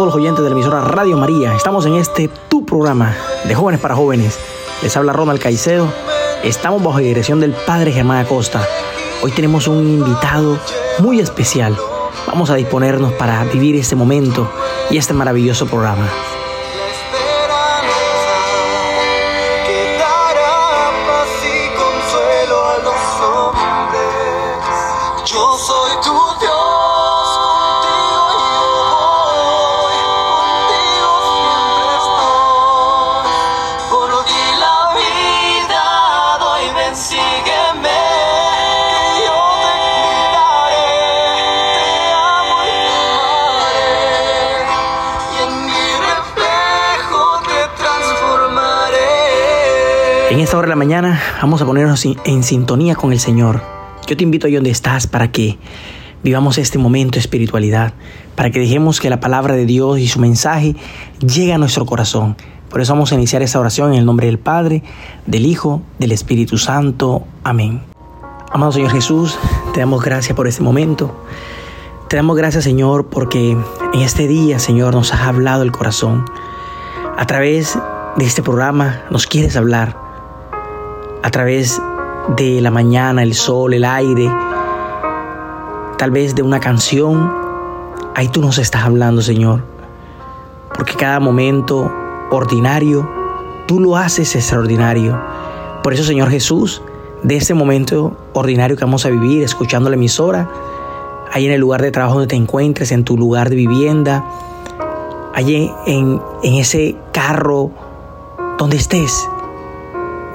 todos los oyentes de la emisora Radio María. Estamos en este tu programa de jóvenes para jóvenes. Les habla Ronald Caicedo. Estamos bajo la dirección del Padre Germán Acosta. Hoy tenemos un invitado muy especial. Vamos a disponernos para vivir este momento y este maravilloso programa. Yo soy tu Dios, esta hora de la mañana vamos a ponernos en, sintonía con el Señor. Yo te invito ahí donde estás para que vivamos este momento de espiritualidad, para que dejemos que la palabra de Dios y su mensaje llegue a nuestro corazón. Por eso vamos a iniciar esta oración en el nombre del Padre, del Hijo, del Espíritu Santo. Amén. Amado Señor Jesús, te damos gracias por este momento. Te damos gracias, Señor, porque en este día, Señor, nos has hablado el corazón. A través de este programa nos quieres hablar. A través de la mañana, el sol, el aire, tal vez de una canción, ahí tú nos estás hablando, Señor. Porque cada momento ordinario, tú lo haces extraordinario. Por eso, Señor Jesús, de este momento ordinario que vamos a vivir, escuchando la emisora, ahí en el lugar de trabajo donde te encuentres, en tu lugar de vivienda, allí en, en ese carro, donde estés,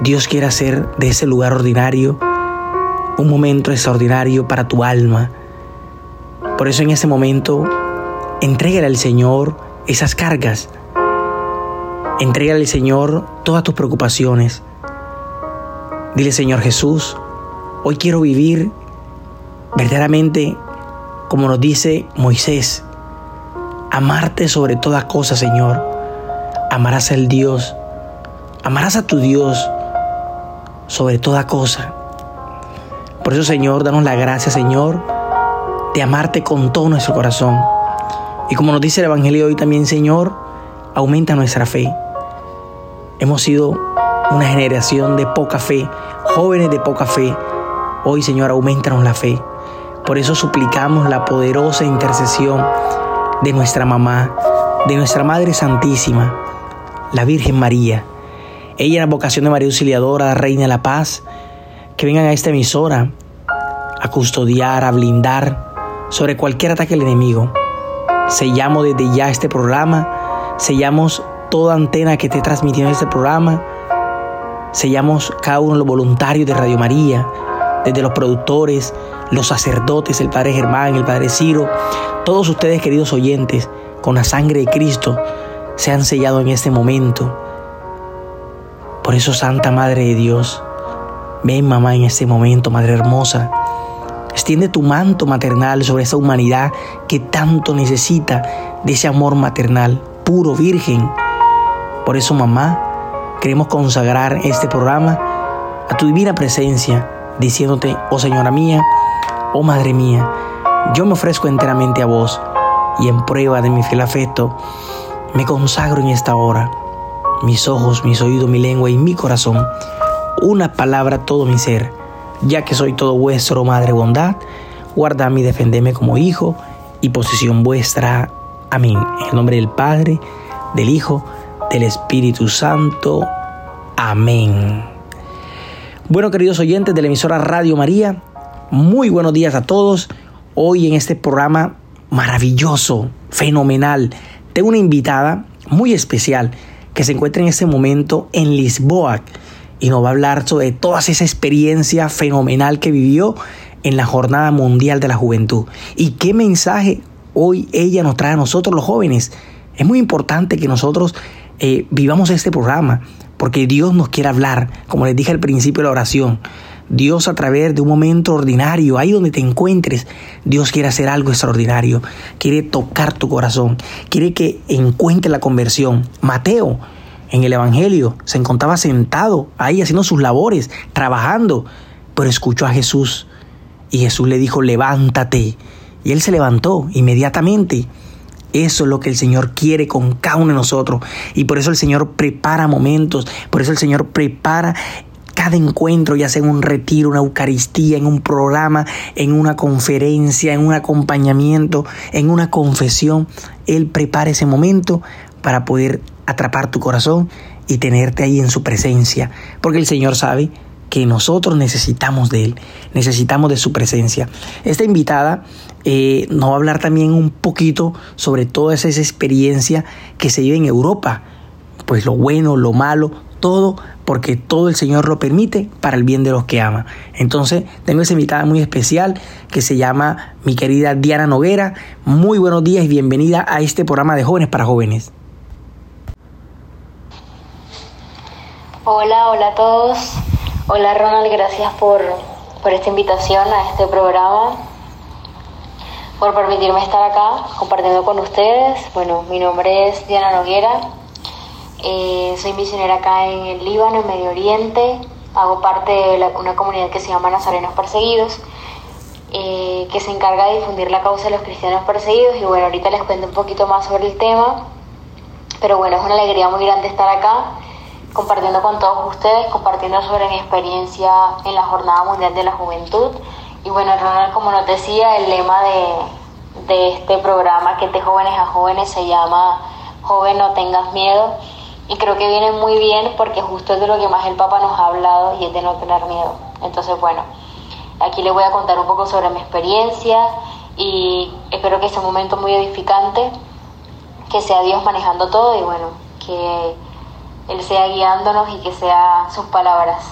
Dios quiere hacer de ese lugar ordinario un momento extraordinario para tu alma. Por eso en ese momento, entrégale al Señor esas cargas. Entrégale al Señor todas tus preocupaciones. Dile, Señor Jesús, hoy quiero vivir verdaderamente como nos dice Moisés. Amarte sobre toda cosa, Señor. Amarás al Dios. Amarás a tu Dios sobre toda cosa. Por eso, Señor, danos la gracia, Señor, de amarte con todo nuestro corazón. Y como nos dice el Evangelio hoy también, Señor, aumenta nuestra fe. Hemos sido una generación de poca fe, jóvenes de poca fe. Hoy, Señor, aumentanos la fe. Por eso suplicamos la poderosa intercesión de nuestra mamá, de nuestra Madre Santísima, la Virgen María. Ella en la vocación de María Auxiliadora, Reina de la Paz, que vengan a esta emisora a custodiar, a blindar sobre cualquier ataque del enemigo. Sellamos desde ya este programa, sellamos toda antena que esté transmitiendo este programa, sellamos cada uno de los voluntarios de Radio María, desde los productores, los sacerdotes, el Padre Germán, el Padre Ciro, todos ustedes queridos oyentes, con la sangre de Cristo, se han sellado en este momento. Por eso, Santa Madre de Dios, ven mamá en este momento, Madre hermosa, extiende tu manto maternal sobre esa humanidad que tanto necesita de ese amor maternal, puro, virgen. Por eso, mamá, queremos consagrar este programa a tu divina presencia, diciéndote, oh Señora mía, oh Madre mía, yo me ofrezco enteramente a vos y en prueba de mi fiel afecto, me consagro en esta hora, mis ojos, mis oídos, mi lengua y mi corazón, una palabra todo mi ser, ya que soy todo vuestro, Madre bondad, guardadme y defendeme como hijo y posesión vuestra. Amén. En el nombre del Padre, del Hijo, del Espíritu Santo. Amén. Bueno, queridos oyentes de la emisora Radio María, muy buenos días a todos. Hoy en este programa maravilloso, fenomenal, tengo una invitada muy especial que se encuentra en este momento en Lisboa. y nos va a hablar sobre toda esa experiencia fenomenal que vivió en la Jornada Mundial de la Juventud. ¿Y qué mensaje hoy ella nos trae a nosotros los jóvenes? Es muy importante que nosotros eh, vivamos este programa, porque Dios nos quiere hablar, como les dije al principio de la oración. Dios a través de un momento ordinario, ahí donde te encuentres, Dios quiere hacer algo extraordinario, quiere tocar tu corazón, quiere que encuentre la conversión. Mateo, en el Evangelio, se encontraba sentado ahí haciendo sus labores, trabajando, pero escuchó a Jesús y Jesús le dijo, levántate. Y él se levantó inmediatamente. Eso es lo que el Señor quiere con cada uno de nosotros. Y por eso el Señor prepara momentos, por eso el Señor prepara cada encuentro, ya sea en un retiro, una Eucaristía, en un programa, en una conferencia, en un acompañamiento, en una confesión. Él prepara ese momento para poder atrapar tu corazón y tenerte ahí en su presencia. Porque el Señor sabe que nosotros necesitamos de Él, necesitamos de su presencia. Esta invitada eh, nos va a hablar también un poquito sobre toda esa experiencia que se vive en Europa, pues lo bueno, lo malo, todo porque todo el Señor lo permite para el bien de los que ama. Entonces, tengo esa invitada muy especial que se llama mi querida Diana Noguera. Muy buenos días y bienvenida a este programa de Jóvenes para Jóvenes. Hola, hola a todos. Hola Ronald, gracias por, por esta invitación a este programa, por permitirme estar acá compartiendo con ustedes. Bueno, mi nombre es Diana Noguera eh, soy misionera acá en el Líbano, en Medio Oriente. Hago parte de una comunidad que se llama Nazarenos Perseguidos, eh, que se encarga de difundir la causa de los cristianos perseguidos. Y bueno, ahorita les cuento un poquito más sobre el tema. Pero bueno, es una alegría muy grande estar acá compartiendo con todos ustedes, compartiendo sobre mi experiencia en la Jornada Mundial de la Juventud. Y bueno, Ronald, como nos decía, el lema de, de este programa que de jóvenes a jóvenes se llama Joven, no tengas miedo. Y creo que viene muy bien porque justo es de lo que más el Papa nos ha hablado y es de no tener miedo. Entonces, bueno, aquí les voy a contar un poco sobre mi experiencia y espero que sea un momento muy edificante, que sea Dios manejando todo y bueno, que Él sea guiándonos y que sea sus palabras.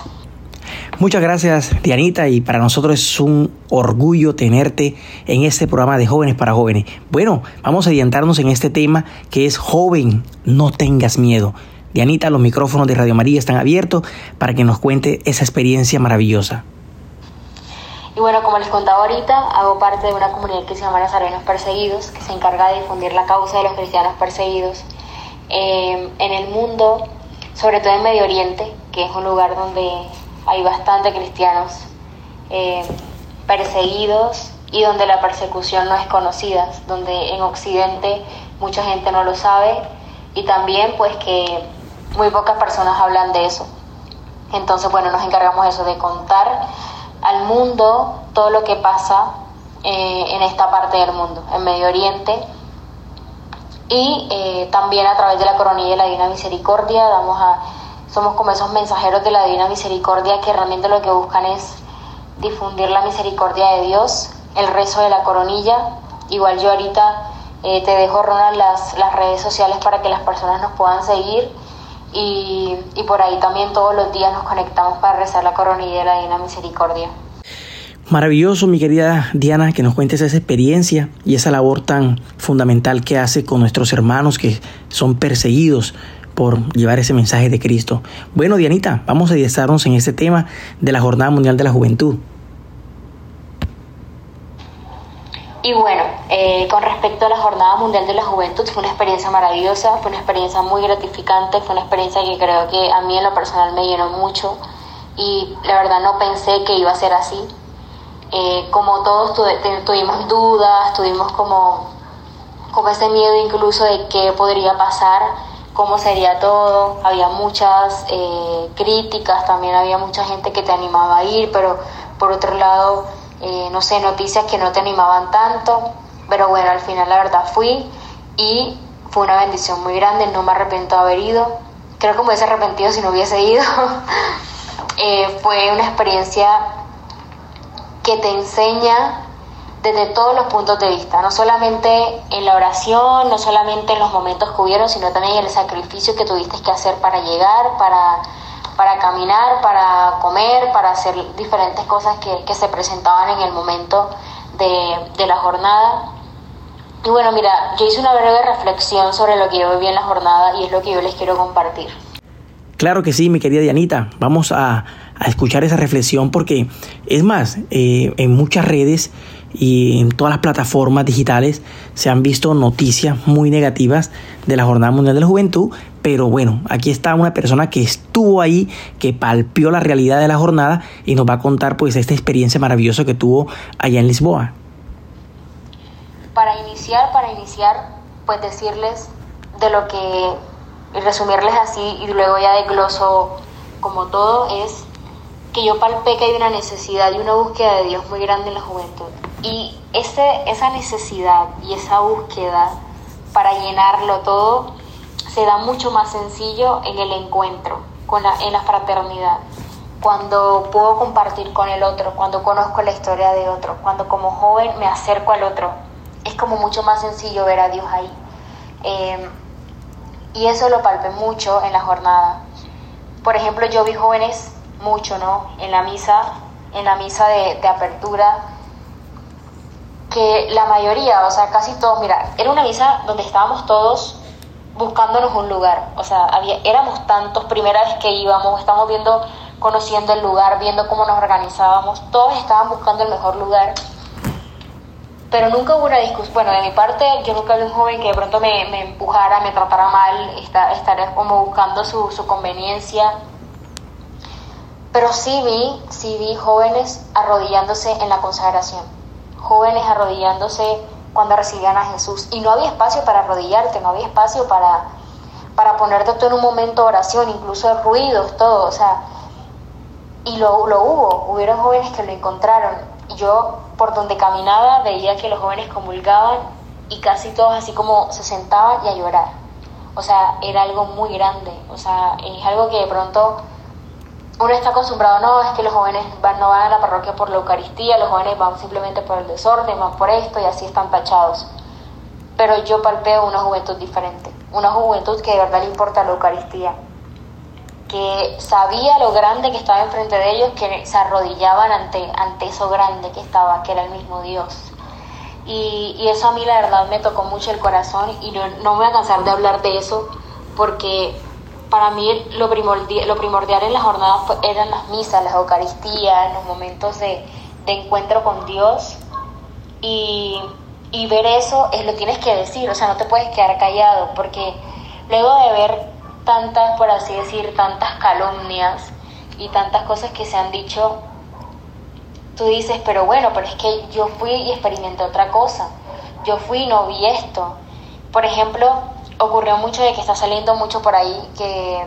Muchas gracias, Dianita, y para nosotros es un orgullo tenerte en este programa de Jóvenes para Jóvenes. Bueno, vamos a adiantarnos en este tema que es joven, no tengas miedo. Dianita, los micrófonos de Radio María están abiertos para que nos cuente esa experiencia maravillosa. Y bueno, como les contaba ahorita, hago parte de una comunidad que se llama Nazarenos Perseguidos, que se encarga de difundir la causa de los cristianos perseguidos eh, en el mundo, sobre todo en Medio Oriente, que es un lugar donde hay bastante cristianos eh, perseguidos y donde la persecución no es conocida, donde en Occidente mucha gente no lo sabe y también pues que muy pocas personas hablan de eso. Entonces, bueno, nos encargamos eso, de contar al mundo todo lo que pasa eh, en esta parte del mundo, en Medio Oriente. Y eh, también a través de la coronilla de la Divina Misericordia damos a somos como esos mensajeros de la Divina Misericordia que realmente lo que buscan es difundir la misericordia de Dios, el rezo de la coronilla. Igual yo ahorita eh, te dejo, Ronald, las, las redes sociales para que las personas nos puedan seguir y, y por ahí también todos los días nos conectamos para rezar la coronilla de la Divina Misericordia. Maravilloso, mi querida Diana, que nos cuentes esa experiencia y esa labor tan fundamental que hace con nuestros hermanos que son perseguidos por llevar ese mensaje de Cristo. Bueno, Dianita, vamos a adiestrarnos en este tema de la Jornada Mundial de la Juventud. Y bueno, eh, con respecto a la Jornada Mundial de la Juventud, fue una experiencia maravillosa, fue una experiencia muy gratificante, fue una experiencia que creo que a mí en lo personal me llenó mucho y la verdad no pensé que iba a ser así. Eh, como todos tuvimos dudas, tuvimos como, como ese miedo incluso de qué podría pasar, cómo sería todo. Había muchas eh, críticas, también había mucha gente que te animaba a ir, pero por otro lado, eh, no sé, noticias que no te animaban tanto. Pero bueno, al final la verdad fui y fue una bendición muy grande, no me arrepiento de haber ido. Creo que me hubiese arrepentido si no hubiese ido. Eh, fue una experiencia que te enseña desde todos los puntos de vista, no solamente en la oración, no solamente en los momentos que hubieron, sino también en el sacrificio que tuviste que hacer para llegar, para, para caminar, para comer, para hacer diferentes cosas que, que se presentaban en el momento de, de, la jornada. Y bueno, mira, yo hice una breve reflexión sobre lo que yo viví en la jornada y es lo que yo les quiero compartir. Claro que sí, mi querida Dianita. Vamos a, a escuchar esa reflexión porque es más, eh, en muchas redes y en todas las plataformas digitales se han visto noticias muy negativas de la Jornada Mundial de la Juventud, pero bueno, aquí está una persona que estuvo ahí, que palpió la realidad de la jornada y nos va a contar pues esta experiencia maravillosa que tuvo allá en Lisboa. Para iniciar, para iniciar, pues decirles de lo que, y resumirles así y luego ya de gloso como todo, es que yo palpé que hay una necesidad y una búsqueda de Dios muy grande en la juventud. Y ese, esa necesidad y esa búsqueda para llenarlo todo se da mucho más sencillo en el encuentro, con la, en la fraternidad, cuando puedo compartir con el otro, cuando conozco la historia de otro, cuando como joven me acerco al otro. Es como mucho más sencillo ver a Dios ahí. Eh, y eso lo palpé mucho en la jornada. Por ejemplo, yo vi jóvenes mucho, ¿no? En la misa, en la misa de, de apertura, que la mayoría, o sea, casi todos, mira, era una misa donde estábamos todos buscándonos un lugar, o sea, había, éramos tantos, primera vez que íbamos, estamos viendo, conociendo el lugar, viendo cómo nos organizábamos, todos estaban buscando el mejor lugar, pero nunca hubo una discusión, bueno, de mi parte, yo nunca vi un joven que de pronto me, empujara, me tratara mal, estar, como buscando su, su conveniencia, pero sí vi, sí vi jóvenes arrodillándose en la consagración, jóvenes arrodillándose cuando recibían a Jesús. Y no había espacio para arrodillarte, no había espacio para, para ponerte tú en un momento de oración, incluso ruidos, todo, o sea, y lo, lo hubo, hubieron jóvenes que lo encontraron. Yo por donde caminaba veía que los jóvenes comulgaban y casi todos así como se sentaban y a llorar. O sea, era algo muy grande, o sea, es algo que de pronto uno está acostumbrado, no, es que los jóvenes van, no van a la parroquia por la Eucaristía, los jóvenes van simplemente por el desorden, van por esto y así están tachados. Pero yo palpeo una juventud diferente, una juventud que de verdad le importa la Eucaristía, que sabía lo grande que estaba enfrente de ellos, que se arrodillaban ante, ante eso grande que estaba, que era el mismo Dios. Y, y eso a mí la verdad me tocó mucho el corazón y no, no me voy a cansar de hablar de eso porque para mí lo primordial, lo primordial en las jornadas eran las misas, las Eucaristías, los momentos de, de encuentro con Dios. Y, y, ver eso es lo tienes que decir, o sea, no te puedes quedar callado, porque luego de ver tantas, por así decir, tantas calumnias y tantas cosas que se han dicho, tú dices, pero bueno, pero es que yo fui y experimenté otra cosa, yo fui y no vi esto. Por ejemplo, ocurrió mucho de que está saliendo mucho por ahí que,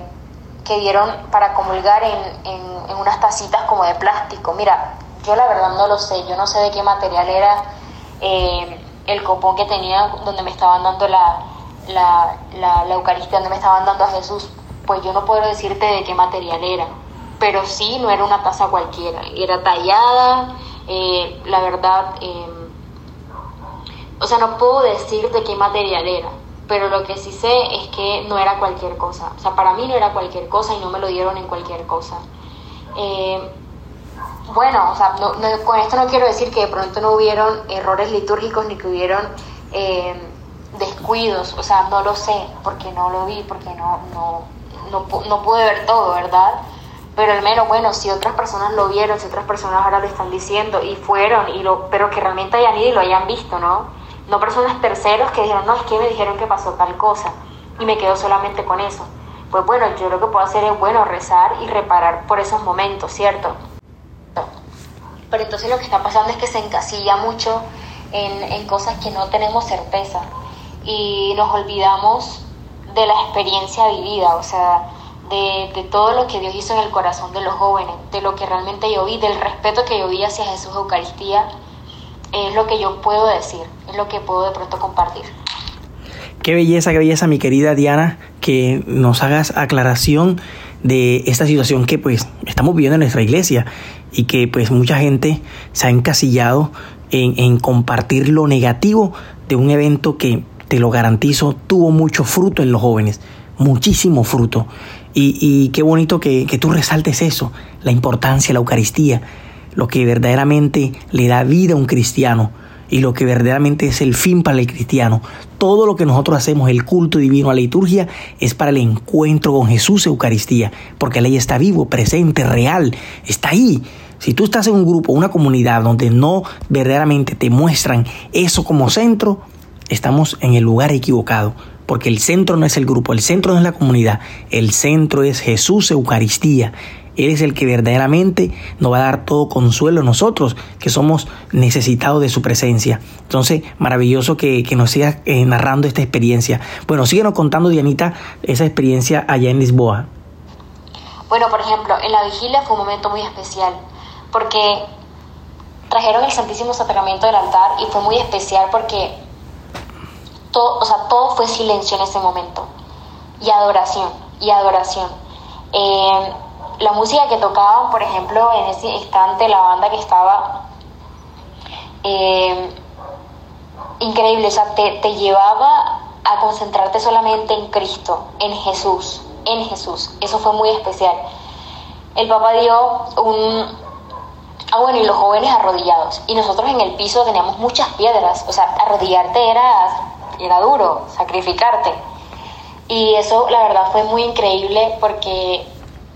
que dieron para comulgar en, en, unas tacitas como de plástico. Mira, yo la verdad no lo sé, yo no sé de qué material era eh, el copón que tenía donde me estaban dando la, la, la, la, Eucaristía, donde me estaban dando a Jesús. Pues yo no puedo decirte de qué material era, pero sí no era una taza cualquiera, era tallada, eh, la verdad, eh, o sea, no puedo decir de qué material era pero lo que sí sé es que no era cualquier cosa. O sea, para mí no era cualquier cosa y no me lo dieron en cualquier cosa. Eh, bueno, o sea, no, no, con esto no quiero decir que de pronto no hubieron errores litúrgicos ni que hubieron eh, descuidos, o sea, no lo sé, porque no lo vi, porque no, no, no, no pude ver todo, ¿verdad? Pero al menos, bueno, si otras personas lo vieron, si otras personas ahora lo están diciendo y fueron, y lo, pero que realmente hayan ido y lo hayan visto, ¿no? No personas terceros que dijeron, no, es que me dijeron que pasó tal cosa y me quedo solamente con eso. Pues bueno, yo lo que puedo hacer es, bueno, rezar y reparar por esos momentos, ¿cierto? Pero entonces lo que está pasando es que se encasilla mucho en, en cosas que no tenemos certeza y nos olvidamos de la experiencia vivida, o sea, de, de, todo lo que Dios hizo en el corazón de los jóvenes, de lo que realmente yo vi, del respeto que yo vi hacia Jesús Eucaristía es lo que yo puedo decir, es lo que puedo de pronto compartir. Qué belleza, qué belleza, mi querida Diana, que nos hagas aclaración de esta situación que pues estamos viviendo en nuestra iglesia y que pues mucha gente se ha encasillado en, compartir lo negativo de un evento que, te lo garantizo, tuvo mucho fruto en los jóvenes, muchísimo fruto. Y, qué bonito que, que tú resaltes eso, la importancia de la Eucaristía, lo que verdaderamente le da vida a un cristiano y lo que verdaderamente es el fin para el cristiano. Todo lo que nosotros hacemos, el culto divino, la liturgia, es para el encuentro con Jesús, Eucaristía, porque la ley está vivo, presente, real, está ahí. Si tú estás en un grupo, una comunidad donde no verdaderamente te muestran eso como centro, estamos en el lugar equivocado. Porque el centro no es el grupo, el centro no es la comunidad, el centro es Jesús Eucaristía. Él es el que verdaderamente nos va a dar todo consuelo a nosotros, que somos necesitados de su presencia. Entonces, maravilloso que, nos sigas eh, narrando esta experiencia. Bueno, síguenos contando, Dianita, esa experiencia allá en Lisboa. Bueno, por ejemplo, en la vigilia fue un momento muy especial, porque trajeron el Santísimo Sacramento del altar y fue muy especial porque todo, o sea, todo fue silencio en ese momento, y adoración, y adoración. La música que tocaban, por ejemplo, en ese instante, la banda que estaba eh, increíble, o sea, te, te llevaba a concentrarte solamente en Cristo, en Jesús, en Jesús. Eso fue muy especial. El Papa dio un... Ah, bueno, y los jóvenes arrodillados. Y nosotros en el piso teníamos muchas piedras. O sea, arrodillarte era, era duro, sacrificarte. Y eso, la verdad, fue muy increíble porque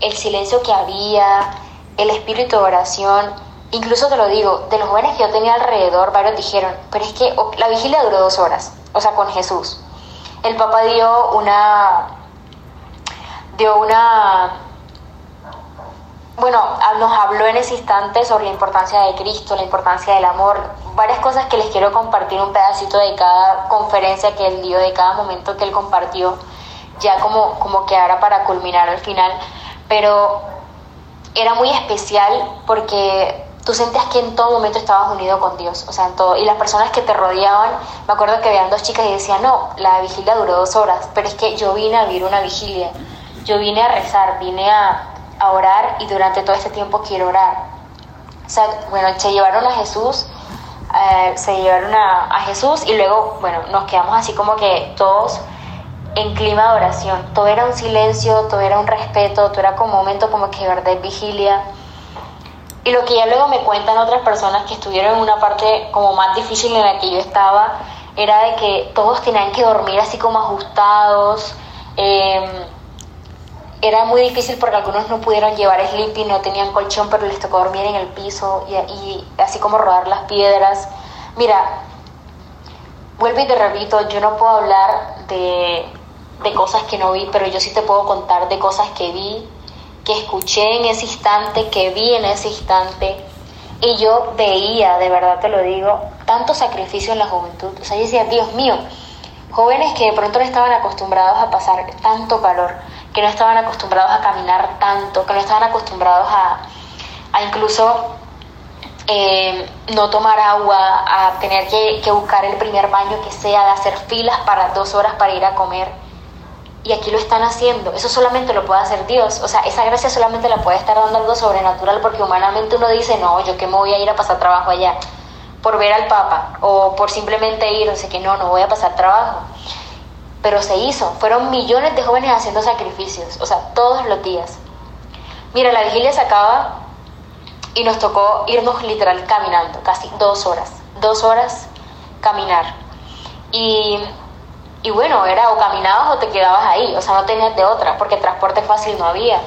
el silencio que había, el espíritu de oración. Incluso te lo digo, de los jóvenes que yo tenía alrededor, varios dijeron, pero es que la vigilia duró dos horas, o sea, con Jesús. El Papa dio una, dio una, bueno, nos habló en ese instante sobre la importancia de Cristo, la importancia del amor, varias cosas que les quiero compartir, un pedacito de cada conferencia que él dio, de cada momento que él compartió, ya como, como que ahora para culminar al final pero era muy especial porque tú sentías que en todo momento estabas unido con Dios, o sea, en todo. Y las personas que te rodeaban, me acuerdo que veían dos chicas y decían, no, la vigilia duró dos horas, pero es que yo vine a vivir una vigilia, yo vine a rezar, vine a, orar y durante todo este tiempo quiero orar. O sea, bueno, se llevaron a Jesús, eh, se llevaron a, a Jesús y luego, bueno, nos quedamos así como que todos en clima de oración. Todo era un silencio, todo era un respeto, todo era como un momento como que verdad vigilia. Y lo que ya luego me cuentan otras personas que estuvieron en una parte como más difícil en la que yo estaba, era de que todos tenían que dormir así como ajustados. Em, era muy difícil porque algunos no pudieron llevar sleeping, no tenían colchón, pero les tocó dormir en el piso y, y así como rodar las piedras. Mira, vuelvo y te repito, yo no puedo hablar de de cosas que no vi, pero yo sí te puedo contar de cosas que vi, que escuché en ese instante, que vi en ese instante. Y yo veía, de verdad te lo digo, tanto sacrificio en la juventud. O sea, yo decía, Dios mío, jóvenes que de pronto no estaban acostumbrados a pasar tanto calor, que no estaban acostumbrados a caminar tanto, que no estaban acostumbrados a, a incluso eh, no tomar agua, a tener que, que buscar el primer baño que sea, de hacer filas para dos horas para ir a comer y aquí lo están haciendo. Eso solamente lo puede hacer Dios. O sea, esa gracia solamente la puede estar dando algo sobrenatural porque humanamente uno dice, no, yo que me voy a ir a pasar trabajo allá por ver al Papa o por simplemente ir, o sea que no, no voy a pasar trabajo. Pero se hizo. Fueron millones de jóvenes haciendo sacrificios, o sea, todos los días. Mira, la vigilia se acaba y nos tocó irnos literal caminando, casi dos horas. Dos horas caminar. Y y bueno, era o caminabas o te quedabas ahí, o sea, no tenías de otra, porque transporte fácil no había.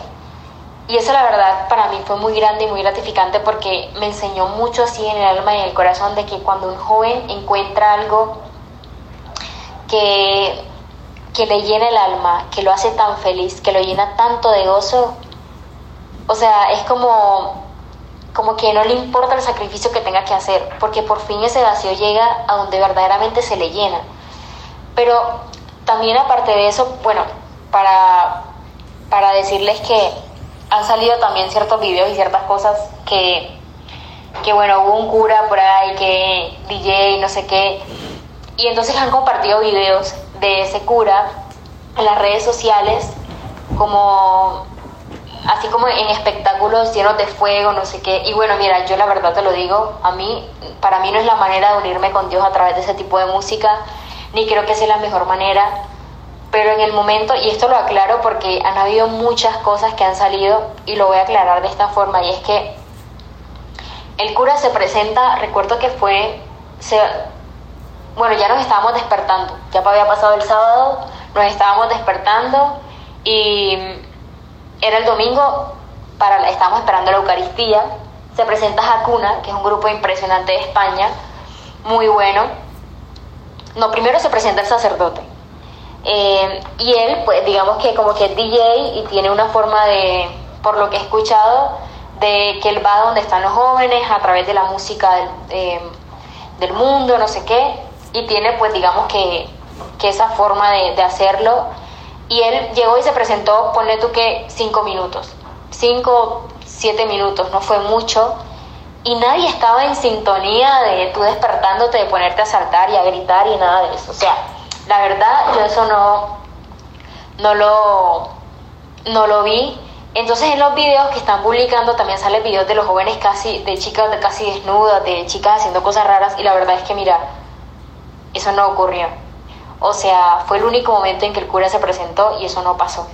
Y eso la verdad para mí fue muy grande y muy gratificante porque me enseñó mucho así en el alma y en el corazón de que cuando un joven encuentra algo que, que le llena el alma, que lo hace tan feliz, que lo llena tanto de gozo, o sea, es como, como que no le importa el sacrificio que tenga que hacer, porque por fin ese vacío llega a donde verdaderamente se le llena. Pero también aparte de eso, bueno, para, para decirles que han salido también ciertos videos y ciertas cosas que, que bueno, hubo un cura por ahí que DJ, no sé qué, y entonces han compartido videos de ese cura en las redes sociales como así como en espectáculos llenos de fuego, no sé qué. Y bueno, mira, yo la verdad te lo digo, a mí, para mí no es la manera de unirme con Dios a través de ese tipo de música ni creo que sea la mejor manera, pero en el momento, y esto lo aclaro porque han habido muchas cosas que han salido y lo voy a aclarar de esta forma, y es que el cura se presenta, recuerdo que fue, se, bueno, ya nos estábamos despertando, ya había pasado el sábado, nos estábamos despertando y era el domingo, para, estábamos esperando la Eucaristía, se presenta Hakuna, que es un grupo impresionante de España, muy bueno. No, primero se presenta el sacerdote. Eh, y él, pues digamos que como que es DJ y tiene una forma de, por lo que he escuchado, de que él va donde están los jóvenes a través de la música del, del mundo, no sé qué, y tiene pues digamos que, que esa forma de, de, hacerlo. Y él llegó y se presentó, ponle tú que cinco minutos, cinco, siete minutos, no fue mucho, y nadie estaba en sintonía de tú despertándote, de ponerte a saltar y a gritar y nada de eso. O sea, la verdad yo eso no, no, lo, no lo vi. Entonces en los videos que están publicando también salen videos de los jóvenes casi, de chicas casi desnudas, de chicas haciendo cosas raras y la verdad es que mira, eso no ocurrió. O sea, fue el único momento en que el cura se presentó y eso no pasó.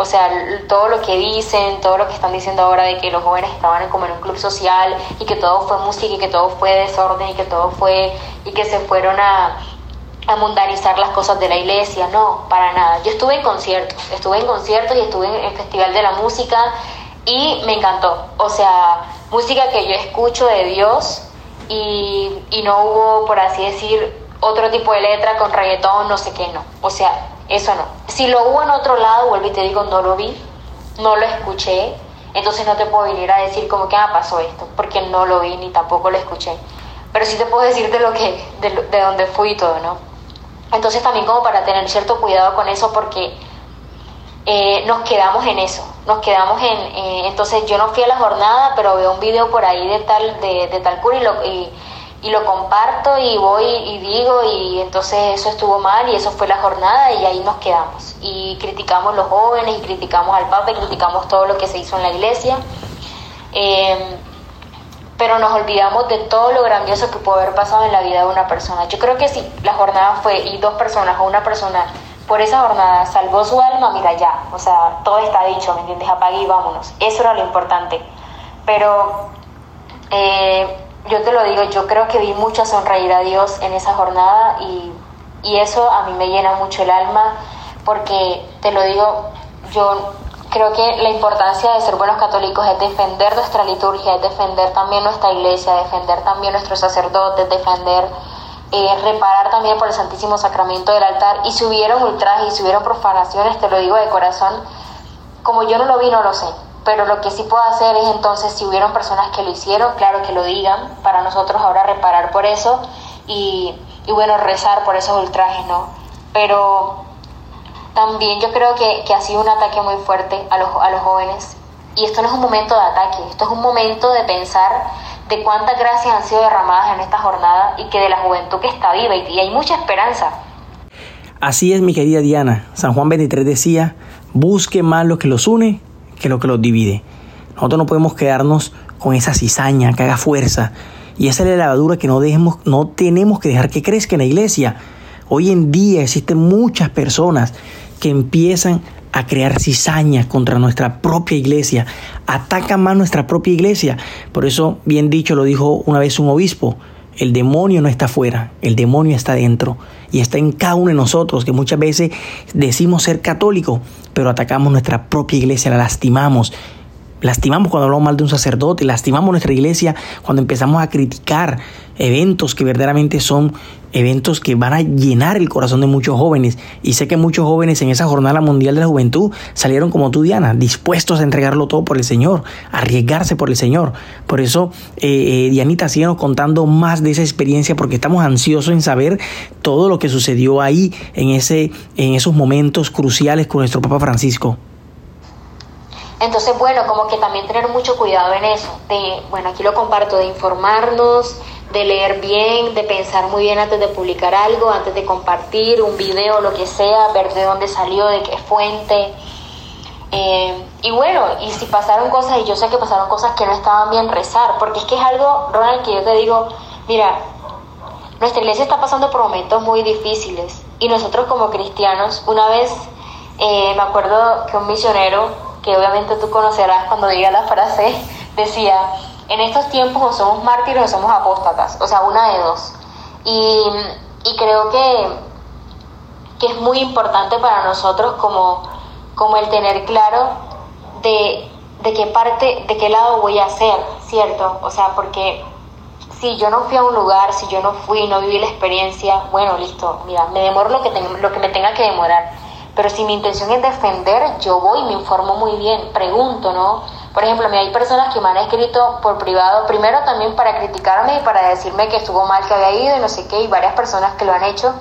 O sea, todo lo que dicen, todo lo que están diciendo ahora de que los jóvenes estaban como en un club social y que todo fue música y que todo fue desorden y que todo fue y que se fueron a, a mundanizar las cosas de la iglesia, no, para nada. Yo estuve en conciertos, estuve en conciertos y estuve en el Festival de la Música y me encantó. O sea, música que yo escucho de Dios y, y no hubo, por así decir, otro tipo de letra con reggaetón, no sé qué, no. O sea, eso no. Si lo hubo en otro lado, vuelvo y te digo, no lo vi, no lo escuché, entonces no te puedo venir a decir como que ah, pasó esto, porque no lo vi ni tampoco lo escuché. Pero sí te puedo decir de lo que, de, de dónde fui y todo, ¿no? Entonces también como para tener cierto cuidado con eso, porque eh, nos quedamos en eso, nos quedamos en, eh, entonces yo no fui a la jornada, pero veo un video por ahí de tal, de, de tal cura y lo, y, y lo comparto y voy y digo y entonces eso estuvo mal y eso fue la jornada y ahí nos quedamos. Y criticamos los jóvenes y criticamos al Papa y criticamos todo lo que se hizo en la iglesia. Eh, pero nos olvidamos de todo lo grandioso que puede haber pasado en la vida de una persona. Yo creo que si la jornada fue y dos personas o una persona por esa jornada salvó su alma mira ya o sea todo está dicho me entiendes apague y vámonos. Eso era lo importante. Pero eh, yo te lo digo, yo creo que vi mucha sonreír a Dios en esa jornada y, y, eso a mí me llena mucho el alma porque te lo digo, yo creo que la importancia de ser buenos católicos es defender nuestra liturgia, es defender también nuestra iglesia, defender también nuestros sacerdotes, defender, eh, reparar también por el Santísimo Sacramento del altar. Y si hubieron ultrajes y si hubieron profanaciones, te lo digo de corazón, como yo no lo vi, no lo sé pero lo que sí puedo hacer es entonces, si hubieron personas que lo hicieron, claro que lo digan, para nosotros ahora reparar por eso y, y bueno, rezar por esos ultrajes, ¿no? Pero también yo creo que, que, ha sido un ataque muy fuerte a los, a los jóvenes y esto no es un momento de ataque, esto es un momento de pensar de cuántas gracias han sido derramadas en esta jornada y que de la juventud que está viva y, hay mucha esperanza. Así es, mi querida Diana. San Juan 23 decía, busque más lo que los une que lo que los divide. Nosotros no podemos quedarnos con esa cizaña que haga fuerza. Y esa es la levadura que no, dejemos, no tenemos que dejar que crezca en la iglesia. Hoy en día existen muchas personas que empiezan a crear cizaña contra nuestra propia iglesia, atacan más nuestra propia iglesia. Por eso, bien dicho, lo dijo una vez un obispo, el demonio no está afuera, el demonio está dentro y está en cada uno de nosotros, que muchas veces decimos ser católico, pero atacamos nuestra propia iglesia, la lastimamos. Lastimamos cuando hablamos mal de un sacerdote, lastimamos nuestra iglesia cuando empezamos a criticar eventos que verdaderamente son eventos que van a llenar el corazón de muchos jóvenes. Y sé que muchos jóvenes en esa Jornada Mundial de la Juventud salieron como tú, Diana, dispuestos a entregarlo todo por el Señor, a arriesgarse por el Señor. Por eso, eh, eh, Dianita, síguenos contando más de esa experiencia porque estamos ansiosos en saber todo lo que sucedió ahí en, ese, en esos momentos cruciales con nuestro Papa Francisco. Entonces, bueno, como que también tener mucho cuidado en eso, de, bueno, aquí lo comparto, de informarnos, de leer bien, de pensar muy bien antes de publicar algo, antes de compartir un video, lo que sea, ver de dónde salió, de qué fuente. Eh, y bueno, y si pasaron cosas, y yo sé que pasaron cosas que no estaban bien, rezar, porque es que es algo, Ronald, que yo te digo, mira, nuestra iglesia está pasando por momentos muy difíciles y nosotros como cristianos, una vez eh, me acuerdo que un misionero, que obviamente tú conocerás cuando diga la frase, decía, en estos tiempos o somos mártires o somos apóstatas, o sea, una de dos. Y, y creo que, que es muy importante para nosotros como, como el tener claro de, de qué parte, de qué lado voy a ser, ¿cierto? O sea, porque si yo no fui a un lugar, si yo no fui, no viví la experiencia, bueno, listo, mira, me demoro lo que, lo que me tenga que demorar. Pero si mi intención es defender, yo voy y me informo muy bien, pregunto, ¿no? Por ejemplo, hay personas que me han escrito por privado, primero también para criticarme y para decirme que estuvo mal que había ido y no sé qué, y varias personas que lo han hecho,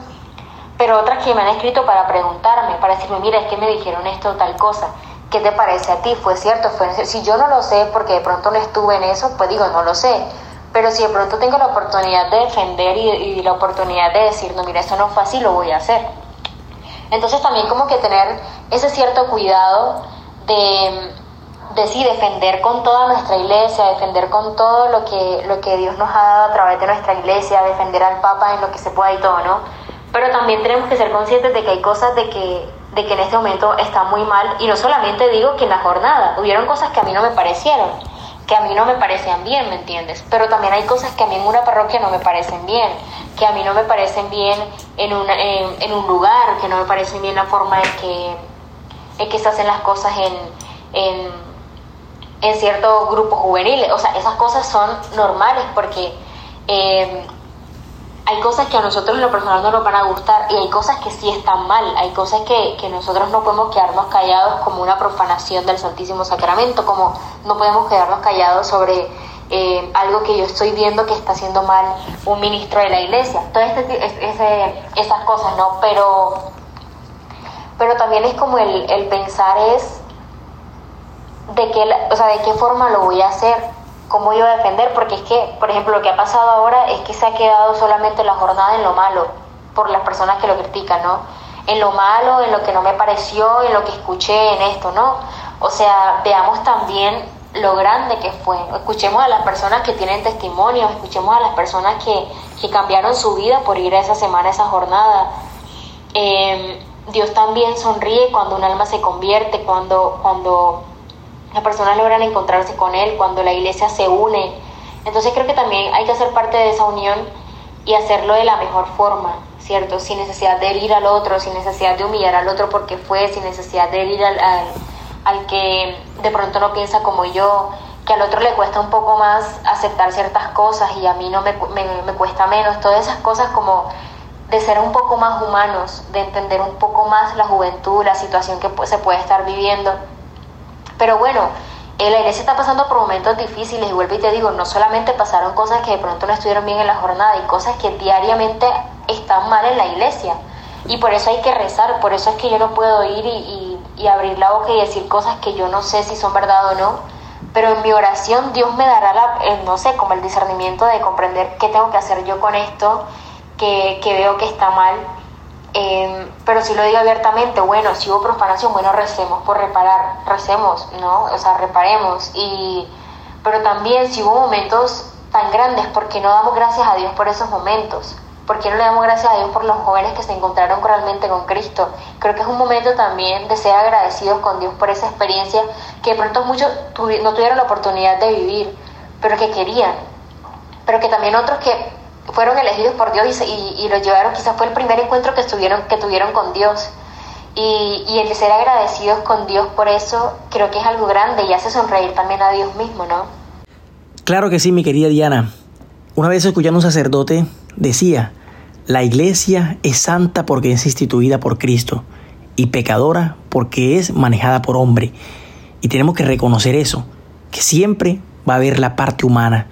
pero otras que me han escrito para preguntarme, para decirme, mira, es que me dijeron esto o tal cosa. ¿Qué te parece a ti? ¿Fue cierto? ¿Fue Si yo no lo sé porque de pronto no estuve en eso, pues digo, no lo sé pero si de pronto tengo la oportunidad de defender y, la oportunidad de decir, no, mira, esto no fue así, lo voy a hacer. Entonces también como que tener ese cierto cuidado de, de defender con toda nuestra iglesia, defender con todo lo que, lo que Dios nos ha dado a través de nuestra iglesia, defender al Papa en lo que se pueda y todo, ¿no? Pero también tenemos que ser conscientes de que hay cosas de que, de que en este momento está muy mal, y no solamente digo que en la jornada, hubieron cosas que a mí no me parecieron, que a mí no me parecen bien, ¿me entiendes? Pero también hay cosas que a mí en una parroquia no me parecen bien, que a mí no me parecen bien en, una, en, un lugar, que no me parecen bien la forma en que, que se hacen las cosas en, en, en ciertos grupos juveniles. O sea, esas cosas son normales porque... Eh, hay cosas que a nosotros en lo personal no nos van a gustar y hay cosas que sí están mal, hay cosas que, que nosotros no podemos quedarnos callados como una profanación del Santísimo Sacramento, como no podemos quedarnos callados sobre eh, algo que yo estoy viendo que está haciendo mal un ministro de la iglesia, todas este, esas cosas, ¿no? Pero, pero también es como el, el pensar es de qué, o sea, de qué forma lo voy a hacer, cómo iba a defender, porque es que, por ejemplo, lo que ha pasado ahora es que se ha quedado solamente la jornada en lo malo, por las personas que lo critican, ¿no? En lo malo, en lo que no me pareció, en lo que escuché, en esto, ¿no? O sea, veamos también lo grande que fue. Escuchemos a las personas que tienen testimonios, escuchemos a las personas que, que cambiaron su vida por ir a esa semana, a esa jornada. Em, Dios también sonríe cuando un alma se convierte, cuando, cuando las personas logran encontrarse con Él, cuando la iglesia se une. Entonces creo que también hay que hacer parte de esa unión y hacerlo de la mejor forma, ¿cierto? Sin necesidad de herir al otro, sin necesidad de humillar al otro porque fue, sin necesidad de herir al, al, que de pronto no piensa como yo, que al otro le cuesta un poco más aceptar ciertas cosas y a mí no me, me, me cuesta menos. Todas esas cosas como de ser un poco más humanos, de entender un poco más la juventud, la situación que se puede estar viviendo pero bueno, eh, la iglesia está pasando por momentos difíciles y vuelvo y te digo, no solamente pasaron cosas que de pronto no estuvieron bien en la jornada, hay cosas que diariamente están mal en la iglesia. Y por eso hay que rezar, por eso es que yo no puedo ir y, y, abrir la boca y decir cosas que yo no sé si son verdad o no. Pero en mi oración Dios me dará, la, no sé, como el discernimiento de comprender qué tengo que hacer yo con esto, que, que veo que está mal Em, pero si lo digo abiertamente, bueno, si hubo profanación, bueno, recemos por reparar, recemos, ¿no? O sea, reparemos. Y, pero también si hubo momentos tan grandes, ¿por qué no damos gracias a Dios por esos momentos? ¿Por qué no le damos gracias a Dios por los jóvenes que se encontraron realmente con Cristo? Creo que es un momento también de ser agradecidos con Dios por esa experiencia que de pronto muchos no tuvieron la oportunidad de vivir, pero que querían. Pero que también otros que fueron elegidos por Dios y, y, los llevaron, quizás fue el primer encuentro que, estuvieron, que tuvieron con Dios. Y, y, el ser agradecidos con Dios por eso, creo que es algo grande y hace sonreír también a Dios mismo, ¿no? Claro que sí, mi querida Diana. Una vez escuchando un sacerdote, decía, la iglesia es santa porque es instituida por Cristo y pecadora porque es manejada por hombre. Y tenemos que reconocer eso, que siempre va a haber la parte humana,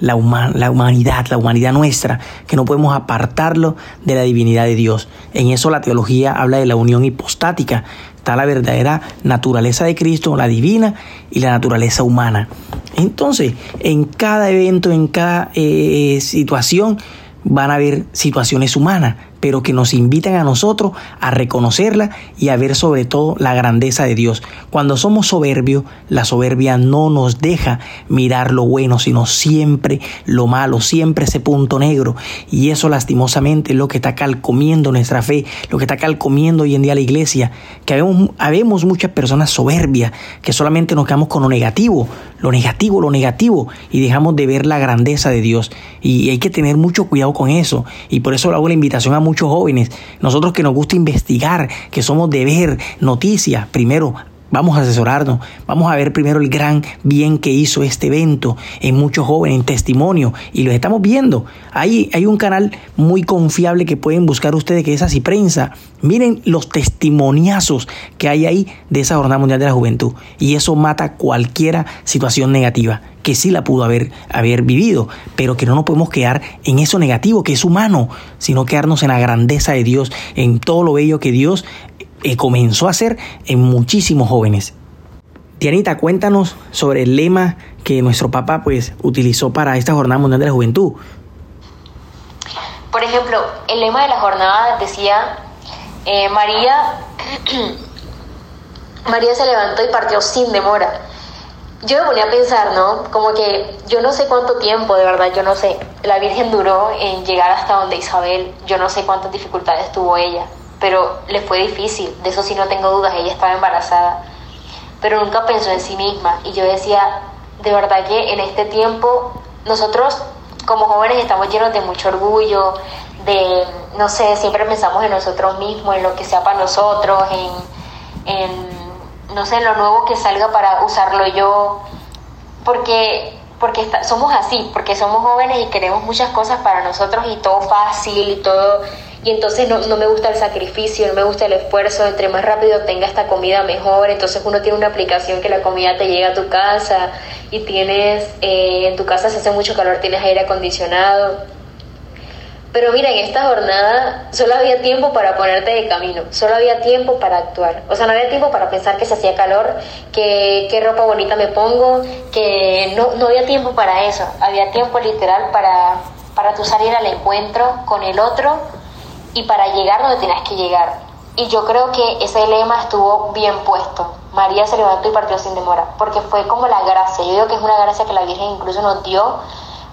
la, humanidad, la humanidad nuestra, que no podemos apartarlo de la divinidad de Dios. En eso la teología habla de la unión hipostática. Está la verdadera naturaleza de Cristo, la divina y la naturaleza humana. Entonces, en cada evento, en cada eh, situación, van a haber situaciones humanas, pero que nos invitan a nosotros a reconocerla y a ver sobre todo la grandeza de Dios. Cuando somos soberbios, la soberbia no nos deja mirar lo bueno, sino siempre lo malo, siempre ese punto negro. Y eso lastimosamente es lo que está calcomiendo nuestra fe, lo que está calcomiendo hoy en día la iglesia, que habemos, habemos muchas personas soberbias, que solamente nos quedamos con lo negativo, lo negativo, lo negativo, y dejamos de ver la grandeza de Dios. Y hay que tener mucho cuidado con eso. Y por eso le hago la invitación a muchos jóvenes, nosotros que nos gusta investigar, que somos de ver noticias, primero Vamos a asesorarnos, vamos a ver primero el gran bien que hizo este evento en muchos jóvenes, en testimonio, y lo estamos viendo. Hay, hay un canal muy confiable que pueden buscar ustedes que es así prensa. Miren los testimoniazos que hay ahí de esa Jornada Mundial de la Juventud, y eso mata cualquier situación negativa que sí la pudo haber, haber vivido, pero que no nos podemos quedar en eso negativo, que es humano, sino quedarnos en la grandeza de Dios, en todo lo bello que Dios eh, comenzó a hacer en muchísimos jóvenes. Dianita, cuéntanos sobre el lema que nuestro papá pues utilizó para esta Jornada Mundial de la Juventud. Por ejemplo, el lema de la jornada decía, eh, María, María se levantó y partió sin demora. Yo me ponía a pensar, ¿no? Como que yo no sé cuánto tiempo, de verdad, yo no sé. La Virgen duró en llegar hasta donde Isabel, yo no sé cuántas dificultades tuvo ella pero le fue difícil, de eso sí no tengo dudas, ella estaba embarazada, pero nunca pensó en sí misma. Y yo decía, de verdad que en este tiempo nosotros como jóvenes estamos llenos de mucho orgullo, de, no sé, siempre pensamos en nosotros mismos, en lo que sea para nosotros, en, no sé, en lo nuevo que salga para usarlo yo, porque, porque somos así, porque somos jóvenes y queremos muchas cosas para nosotros y todo fácil y todo y entonces no, no, me gusta el sacrificio, no me gusta el esfuerzo, entre más rápido tenga esta comida mejor, entonces uno tiene una aplicación que la comida te llega a tu casa y tienes, eh, en tu casa se hace mucho calor, tienes aire acondicionado. Pero mira, en esta jornada solo había tiempo para ponerte de camino, solo había tiempo para actuar. O sea, no había tiempo para pensar que se hacía calor, que qué ropa bonita me pongo, que no, no había tiempo para eso. Había tiempo literal para, para tú salir al encuentro con el otro y para llegar donde tenías que llegar. Y yo creo que ese lema estuvo bien puesto. María se levantó y partió sin demora, porque fue como la gracia. Yo digo que es una gracia que la Virgen incluso nos dio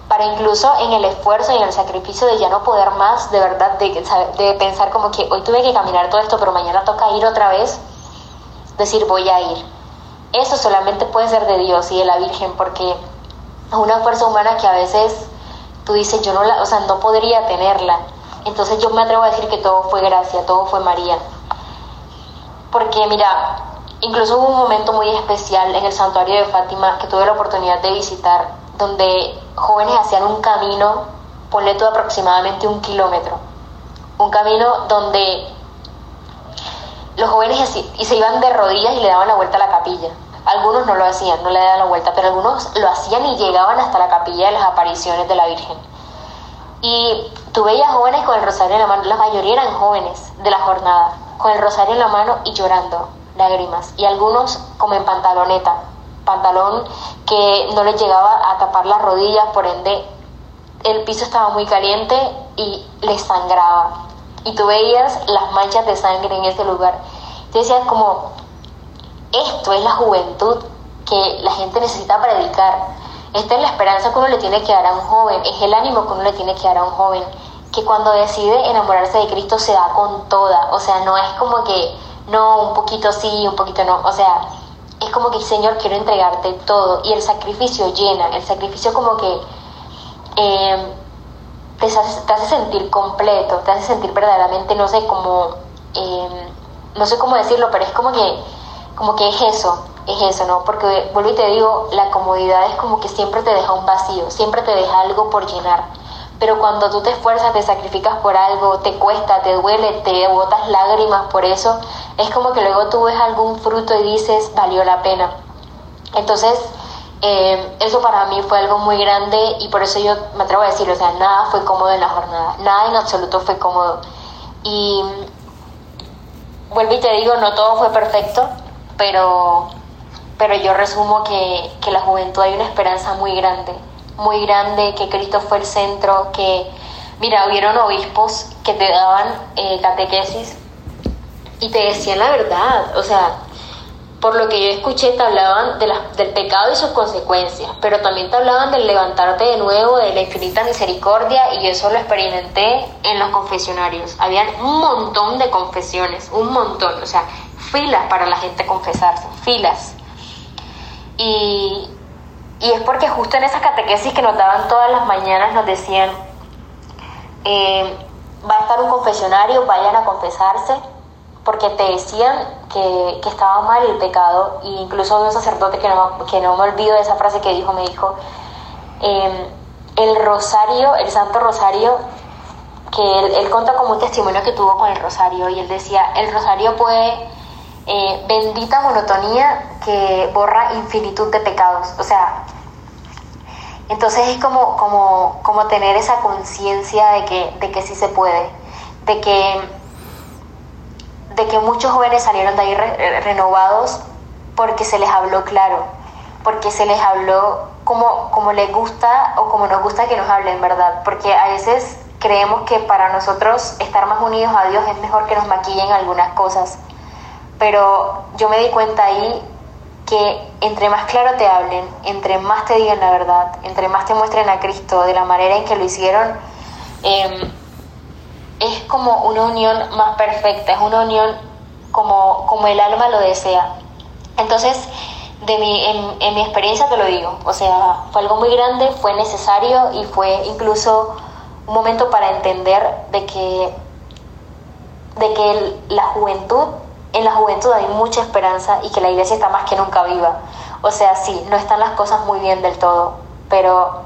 para incluso en el esfuerzo y en el sacrificio de ya no poder más, de verdad, de, de pensar como que hoy tuve que caminar todo esto, pero mañana toca ir otra vez, decir voy a ir. Eso solamente puede ser de Dios y de la Virgen, porque es una fuerza humana que a veces tú dices, yo no la, o sea, no podría tenerla. Entonces yo me atrevo a decir que todo fue gracia, todo fue María. Porque mira, incluso hubo un momento muy especial en el santuario de Fátima que tuve la oportunidad de visitar, donde jóvenes hacían un camino, ponle todo aproximadamente un kilómetro. Un camino donde los jóvenes y se iban de rodillas y le daban la vuelta a la capilla. Algunos no lo hacían, no le daban la vuelta, pero algunos lo hacían y llegaban hasta la capilla de las apariciones de la Virgen. Y tú veías jóvenes con el rosario en la mano, la mayoría eran jóvenes de la jornada, con el rosario en la mano y llorando lágrimas. Y algunos como en pantaloneta, pantalón que no les llegaba a tapar las rodillas, por ende el piso estaba muy caliente y les sangraba. Y tú veías las manchas de sangre en ese lugar. Te decías como, esto es la juventud que la gente necesita predicar esta es la esperanza que uno le tiene que dar a un joven, es el ánimo que uno le tiene que dar a un joven, que cuando decide enamorarse de Cristo se da con toda, o sea, no es como que, no, un poquito sí, un poquito no, o sea, es como que, Señor, quiero entregarte todo, y el sacrificio llena, el sacrificio como que eh, te, hace, sentir completo, te hace sentir verdaderamente, no sé cómo, eh, no sé cómo decirlo, pero es como que, como que es eso, es eso, ¿no? Porque vuelvo y te digo, la comodidad es como que siempre te deja un vacío, siempre te deja algo por llenar. Pero cuando tú te esfuerzas, te sacrificas por algo, te cuesta, te duele, te botas lágrimas por eso, es como que luego tú ves algún fruto y dices, valió la pena. Entonces, eh, eso para mí fue algo muy grande y por eso yo me atrevo a decir, o sea, nada fue cómodo en la jornada, nada en absoluto fue cómodo. Y vuelvo y te digo, no todo fue perfecto, pero pero yo resumo que, que la juventud hay una esperanza muy grande, muy grande, que Cristo fue el centro, que, mira, hubieron obispos que te daban eh, catequesis y te decían la verdad, o sea, por lo que yo escuché, te hablaban de del pecado y sus consecuencias, pero también te hablaban del levantarte de nuevo, de la infinita misericordia, y eso lo experimenté en los confesionarios. Habían un montón de confesiones, un montón, o sea, filas para la gente confesarse, filas. Y, y es porque justo en esas catequesis que nos daban todas las mañanas nos decían, eh, va a estar un confesionario, vayan a confesarse porque te decían que, que estaba mal el pecado, e incluso un sacerdote que no, que no me olvido de esa frase que dijo, me dijo, em, el rosario, el santo rosario, que él, él cuenta como un testimonio que tuvo con el rosario, y él decía, el rosario puede, eh, bendita monotonía que borra infinitud de pecados, o sea, entonces es como, como, como tener esa conciencia de que, de que sí se puede, de que de que muchos jóvenes salieron de ahí renovados porque se les habló claro, porque se les habló como, como les gusta o como nos gusta que nos hablen, ¿verdad? Porque a veces creemos que para nosotros estar más unidos a Dios es mejor que nos maquillen algunas cosas. Pero yo me di cuenta ahí que entre más claro te hablen, entre más te digan la verdad, entre más te muestren a Cristo de la manera en que lo hicieron, eh, es como una unión más perfecta, es una unión como, como el alma lo desea. Entonces, de mi, en, mi experiencia te lo digo, o sea, fue algo muy grande, fue necesario y fue incluso un momento para entender de que, de que la juventud, en la juventud hay mucha esperanza y que la iglesia está más que nunca viva. O sea, sí, no están las cosas muy bien del todo, pero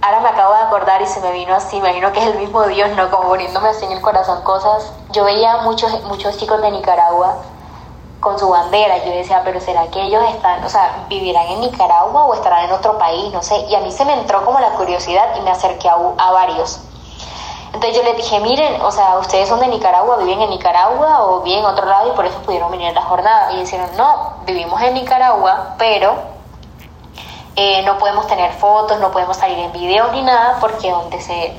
ahora me acabo de acordar y se me vino así, me imagino que es el mismo Dios, ¿no? Como poniéndome así en el corazón cosas. Yo veía muchos, muchos chicos de Nicaragua con su bandera. Yo decía, pero ¿será que ellos están, o sea, vivirán en Nicaragua o estarán en otro país? No sé. Y a mí se me entró como la curiosidad y me acerqué a, a varios. Entonces yo les dije, miren, o sea, ustedes son de Nicaragua, viven en Nicaragua o viven en otro lado y por eso pudieron venir a la jornada. Y dijeron, no, vivimos en Nicaragua, pero eh, no podemos tener fotos, no podemos salir en videos ni nada, porque donde se,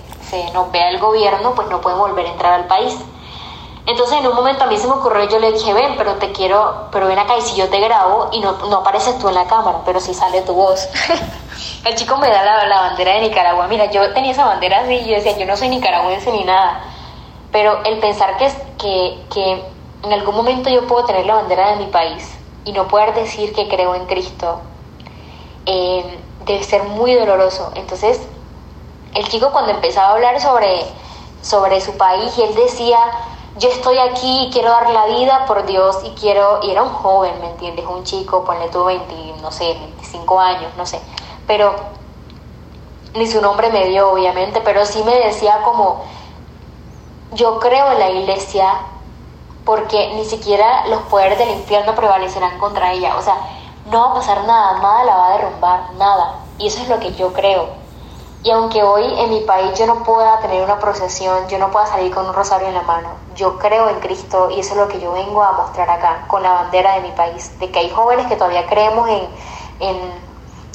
nos vea el gobierno, pues no podemos volver a entrar al país. Entonces en un momento a mí se me ocurrió, yo le dije, ven, pero te quiero, pero ven acá y si yo te grabo y no, no apareces tú en la cámara, pero si sale tu voz. el chico me da la, bandera de Nicaragua. Mira, yo tenía esa bandera así y yo decía, yo no soy nicaragüense ni nada. Pero el pensar que, que, en algún momento yo puedo tener la bandera de mi país y no poder decir que creo en Cristo eh, debe ser muy doloroso. Entonces, el chico cuando empezaba a hablar sobre, sobre su país, y él decía, yo estoy aquí, quiero dar la vida por Dios y quiero, y era un joven, ¿me entiendes? Un chico, ponle tú 20, no sé, 25 años, no sé, pero ni su nombre me dio, obviamente, pero sí me decía como, yo creo en la iglesia porque ni siquiera los poderes del infierno prevalecerán contra ella, o sea, no va a pasar nada, nada la va a derrumbar, nada. Y eso es lo que yo creo. Y aunque hoy en mi país yo no pueda tener una procesión, yo no pueda salir con un rosario en la mano, yo creo en Cristo y eso es lo que yo vengo a mostrar acá, con la bandera de mi país, de que hay jóvenes que todavía creemos en, en,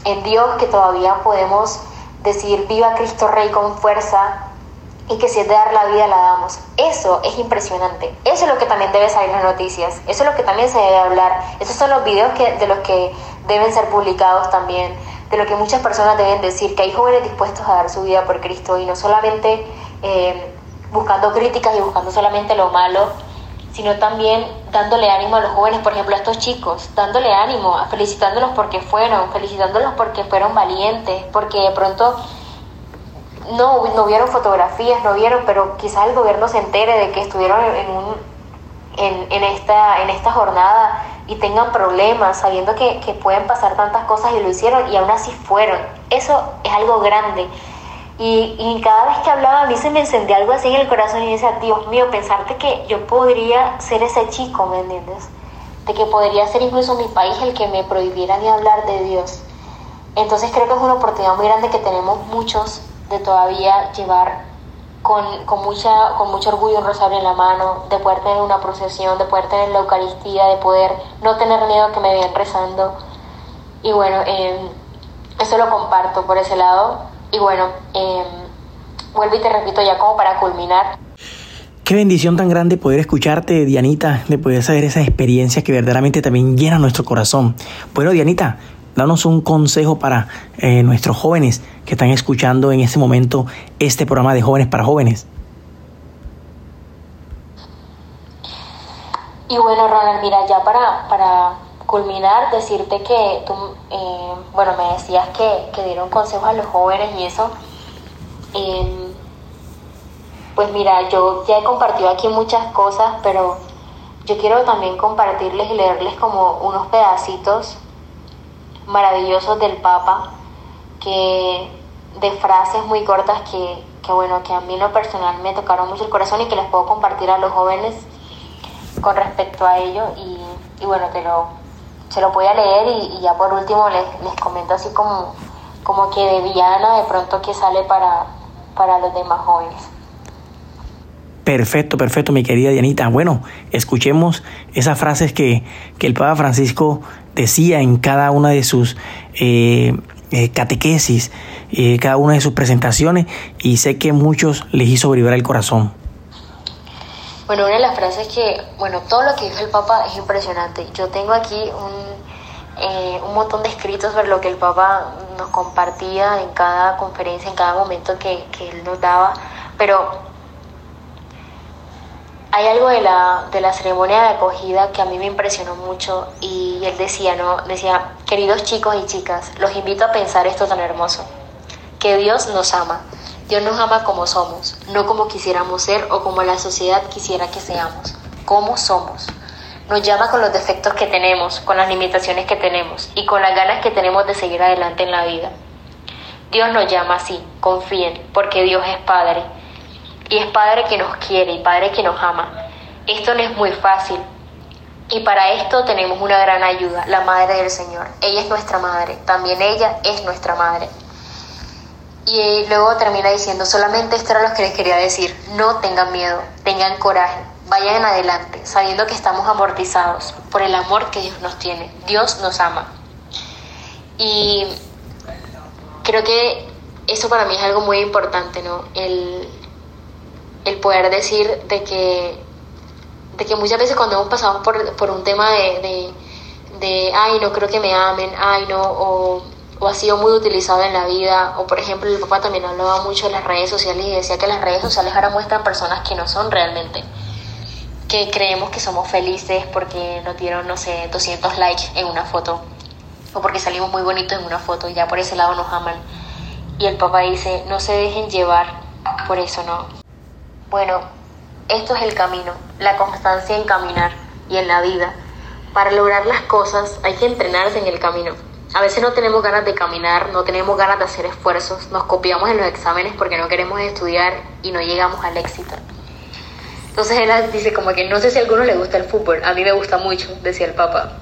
en Dios, que todavía podemos decir viva Cristo Rey con fuerza, y que si es de dar la vida la damos. Eso es impresionante. Eso es lo que también debe salir en las noticias. Eso es lo que también se debe hablar. Esos son los videos que, de los que deben ser publicados también. De lo que muchas personas deben decir, que hay jóvenes dispuestos a dar su vida por Cristo y no solamente eh, buscando críticas y buscando solamente lo malo, sino también dándole ánimo a los jóvenes, por ejemplo a estos chicos, dándole ánimo, felicitándolos porque fueron, felicitándolos porque fueron valientes, porque de pronto no, no vieron fotografías, no vieron, pero quizás el gobierno se entere de que estuvieron en, un, en, esta, en esta jornada y tengan problemas sabiendo que, que, pueden pasar tantas cosas y lo hicieron y aún así fueron. Eso es algo grande. Y, cada vez que hablaba a mí se me encendía algo así en el corazón y decía, Dios mío, pensarte que yo podría ser ese chico, ¿me entiendes? De que podría ser incluso mi país el que me prohibiera de hablar de Dios. Entonces creo que es una oportunidad muy grande que tenemos muchos de todavía llevar con, con, mucha, con mucho orgullo un rosario en la mano, de poder tener una procesión, de poder tener la Eucaristía, de poder no tener miedo a que me vean rezando. Y bueno, em, eso lo comparto por ese lado. Y bueno, em, vuelvo y te repito ya como para culminar. Qué bendición tan grande poder escucharte, Dianita, de poder saber esas experiencias que verdaderamente también llenan nuestro corazón. Bueno, Dianita, danos un consejo para eh, nuestros jóvenes que están escuchando en este momento este programa de jóvenes para jóvenes. Y bueno, Ronald, mira, ya para, para culminar, decirte que tú, eh, bueno, me decías que, que, dieron consejos a los jóvenes y eso. Eh, pues mira, yo ya he compartido aquí muchas cosas, pero yo quiero también compartirles y leerles como unos pedacitos maravillosos del Papa, que de frases muy cortas que, que bueno, que a mí en lo personal me tocaron mucho el corazón y que les puedo compartir a los jóvenes con respecto a ello y, y bueno, te lo, se lo voy a leer y, y ya por último les, les, comento así como, como que de Viana de pronto que sale para, para los demás jóvenes. Perfecto, perfecto, mi querida Dianita. Bueno, escuchemos esas frases que, que el Papa Francisco decía en cada una de sus eh, eh, catequesis, eh, cada una de sus presentaciones, y sé que muchos les hizo vibrar el corazón. Bueno, una de las frases que, bueno, todo lo que dijo el Papa es impresionante. Yo tengo aquí un, eh, un montón de escritos sobre lo que el Papa nos compartía en cada conferencia, en cada momento que, que él nos daba, pero hay algo de la, de la ceremonia de acogida que a mí me impresionó mucho y él decía, ¿no? Decía, queridos chicos y chicas, los invito a pensar esto tan hermoso, que Dios nos ama. Dios nos ama como somos, no como quisiéramos ser o como la sociedad quisiera que seamos, como somos. Nos llama con los defectos que tenemos, con las limitaciones que tenemos y con las ganas que tenemos de seguir adelante en la vida. Dios nos llama así, confíen, porque Dios es Padre y es Padre que nos quiere y Padre que nos ama. Esto no es muy fácil. Y para esto tenemos una gran ayuda, la Madre del Señor. Ella es nuestra Madre, también ella es nuestra Madre. Y luego termina diciendo, solamente esto era lo que les quería decir, no tengan miedo, tengan coraje, vayan adelante, sabiendo que estamos amortizados por el amor que Dios nos tiene. Dios nos ama. Y creo que eso para mí es algo muy importante, ¿no? El, el poder decir de que, de que muchas veces cuando hemos pasado por, por un tema de, de, de, ay, no creo que me amen, ay, no, o, o, ha sido muy utilizado en la vida, o por ejemplo, el papá también hablaba mucho de las redes sociales y decía que las redes sociales ahora muestran personas que no son realmente, que creemos que somos felices porque nos dieron, no sé, 200 likes en una foto, o porque salimos muy bonitos en una foto y ya por ese lado nos aman. Y el papá dice, no se dejen llevar por eso, ¿no? Bueno, esto es el camino, la constancia en caminar y en la vida. Para lograr las cosas hay que entrenarse en el camino. A veces no tenemos ganas de caminar, no tenemos ganas de hacer esfuerzos, nos copiamos en los exámenes porque no queremos estudiar y no llegamos al éxito. Entonces él dice como que no sé si a alguno le gusta el fútbol, a mí me gusta mucho, decía el Papa.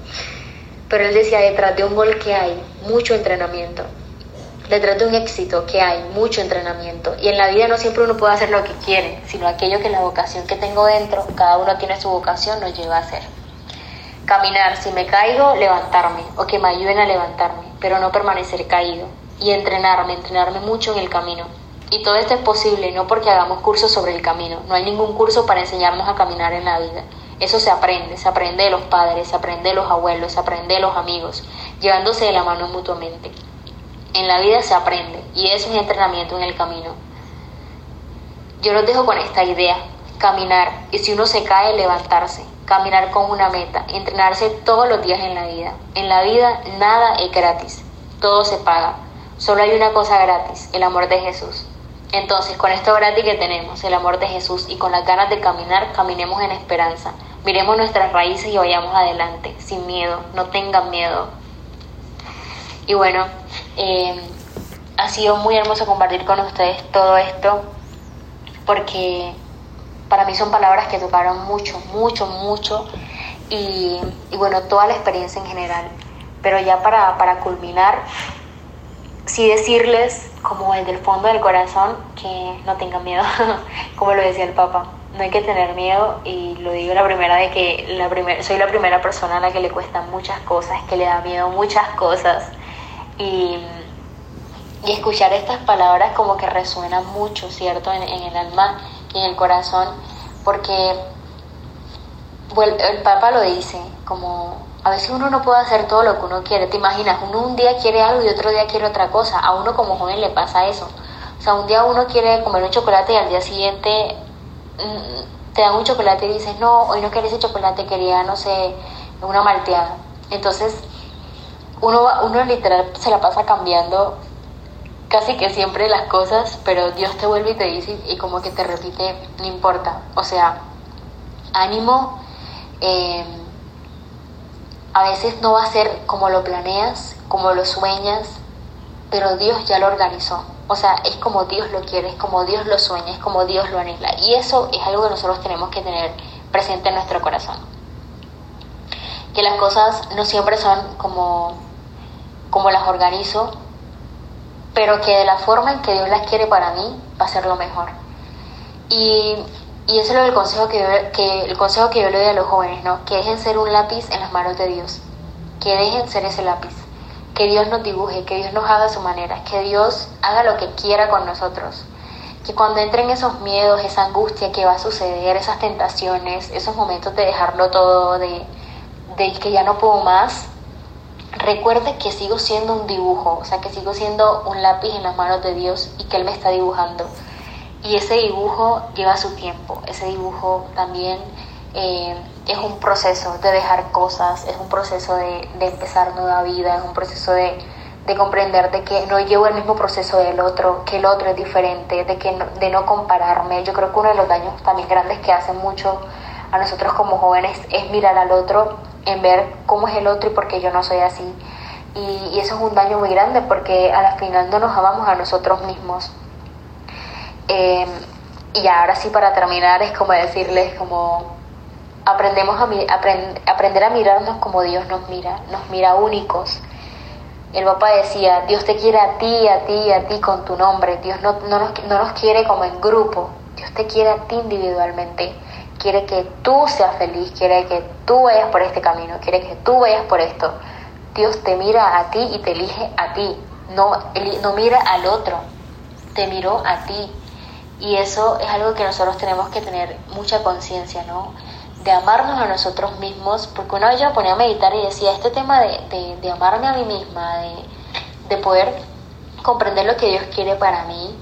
Pero él decía, detrás de un gol que hay, mucho entrenamiento. Detrás de un éxito que hay, mucho entrenamiento. Y en la vida no siempre uno puede hacer lo que quiere, sino aquello que la vocación que tengo dentro, cada uno tiene su vocación, nos lleva a hacer. Caminar, si me caigo, levantarme, o que me ayuden a levantarme, pero no permanecer caído. Y entrenarme, entrenarme mucho en el camino. Y todo esto es posible no porque hagamos cursos sobre el camino, no hay ningún curso para enseñarnos a caminar en la vida. Eso se aprende, se aprende de los padres, se aprende de los abuelos, se aprende de los amigos, llevándose de la mano mutuamente. En la vida se aprende y es un entrenamiento en el camino. Yo los dejo con esta idea, caminar y si uno se cae, levantarse, caminar con una meta, entrenarse todos los días en la vida. En la vida nada es gratis, todo se paga. Solo hay una cosa gratis, el amor de Jesús. Entonces, con esto gratis que tenemos, el amor de Jesús, y con las ganas de caminar, caminemos en esperanza. Miremos nuestras raíces y vayamos adelante, sin miedo, no tengan miedo. Y bueno, eh, ha sido muy hermoso compartir con ustedes todo esto, porque para mí son palabras que tocaron mucho, mucho, mucho, y, bueno, toda la experiencia en general. Pero ya para, para culminar, sí decirles como el fondo del corazón que no tengan miedo, como lo decía el Papa. No hay que tener miedo y lo digo la primera de que la primer, soy la primera persona a la que le cuestan muchas cosas, que le da miedo muchas cosas y, y escuchar estas palabras como que resuenan mucho, ¿cierto? En el alma en el corazón, porque el Papa lo dice, como a veces uno no puede hacer todo lo que uno quiere. Te imaginas, uno un día quiere algo y otro día quiere otra cosa. A uno como joven le pasa eso. O sea, un día uno quiere comer un chocolate y al día siguiente mm, te dan un chocolate y dices, no, hoy no quería ese chocolate, quería, no sé, una malteada. Entonces, uno, uno literal se la pasa cambiando casi que siempre las cosas, pero Dios te vuelve y te dice y como que te repite, no importa. O sea, ánimo. Eh, a veces no va a ser como lo planeas, como lo sueñas, pero Dios ya lo organizó. O sea, es como Dios lo quiere, es como Dios lo sueña, es como Dios lo anhela. Y eso es algo que nosotros tenemos que tener presente en nuestro corazón. Que las cosas no siempre son como, como las organizo, pero que de la forma en que Dios las quiere para mí va a ser lo mejor. Y y ese es el consejo que, yo, el consejo que yo le doy a los jóvenes, ¿no? Que dejen ser un lápiz en las manos de Dios. Que dejen ser ese lápiz. Que Dios nos dibuje, que Dios nos haga a su manera, que Dios haga lo que quiera con nosotros. Que cuando entren esos miedos, esa angustia que va a suceder, esas tentaciones, esos momentos de dejarlo todo, de, de que ya no puedo más, recuerde que sigo siendo un dibujo, o sea, que sigo siendo un lápiz en las manos de Dios y que Él me está dibujando y ese dibujo lleva su tiempo, ese dibujo también eh, es un proceso de dejar cosas, es un proceso de, empezar nueva vida, es un proceso de, comprender de que no llevo el mismo proceso del otro, que el otro es diferente, de, que no, de no compararme. Yo creo que uno de los daños también grandes que hacen mucho a nosotros como jóvenes es mirar al otro, en ver cómo es el otro y por qué yo no soy así. Y, eso es un daño muy grande porque a la final no nos amamos a nosotros mismos. Eh, y ahora sí para terminar es como decirles como aprendemos a aprender a mirarnos como Dios nos mira, nos mira únicos. El papá decía, Dios te quiere a ti, a ti, a ti con tu nombre. Dios no, no, nos, no nos quiere como en grupo. Dios te quiere a ti individualmente. Quiere que tú seas feliz, quiere que tú vayas por este camino, quiere que tú vayas por esto. Dios te mira a ti y te elige a ti. No, no mira al otro, te miró a ti. Y eso es algo que nosotros tenemos que tener mucha conciencia, ¿no? De amarnos a nosotros mismos, porque una vez yo me ponía a meditar y decía, este tema de, de, amarme a mí misma, de, de poder comprender lo que Dios quiere para mí,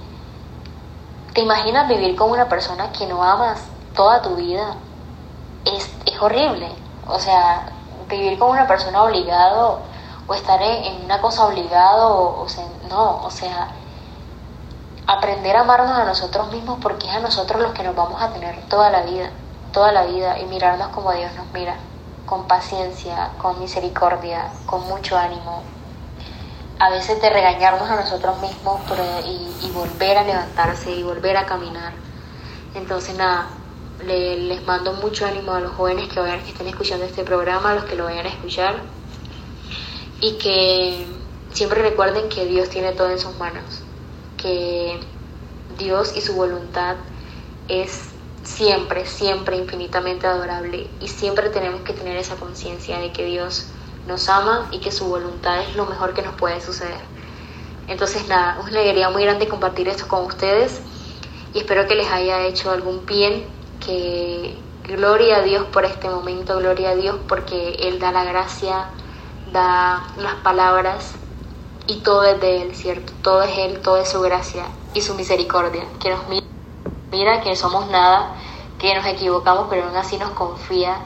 ¿te imaginas vivir con una persona que no amas toda tu vida? Es, es horrible. O sea, vivir con una persona obligado o estar en, una cosa obligado, o sea, no, o sea, aprender a amarnos a nosotros mismos porque es a nosotros los que nos vamos a tener toda la vida, toda la vida y mirarnos como Dios nos mira, con paciencia, con misericordia, con mucho ánimo. A veces de regañarnos a nosotros mismos y, volver a levantarse y volver a caminar. Entonces nada, les mando mucho ánimo a los jóvenes que, vayan, que estén escuchando este programa, a los que lo vayan a escuchar y que siempre recuerden que Dios tiene todo en sus manos que Dios y su voluntad es siempre, siempre infinitamente adorable y siempre tenemos que tener esa conciencia de que Dios nos ama y que su voluntad es lo mejor que nos puede suceder. Entonces nada, una alegría muy grande compartir esto con ustedes y espero que les haya hecho algún bien, que gloria a Dios por este momento, gloria a Dios porque Él da la gracia, da las palabras y todo es de Él, ¿cierto? Todo es Él, todo es su gracia y su misericordia, que nos mira, que somos nada, que nos equivocamos, pero aún así nos confía.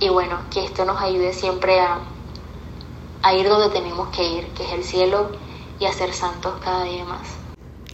Y bueno, que esto nos ayude siempre a, a ir donde tenemos que ir, que es el cielo, y a ser santos cada día más.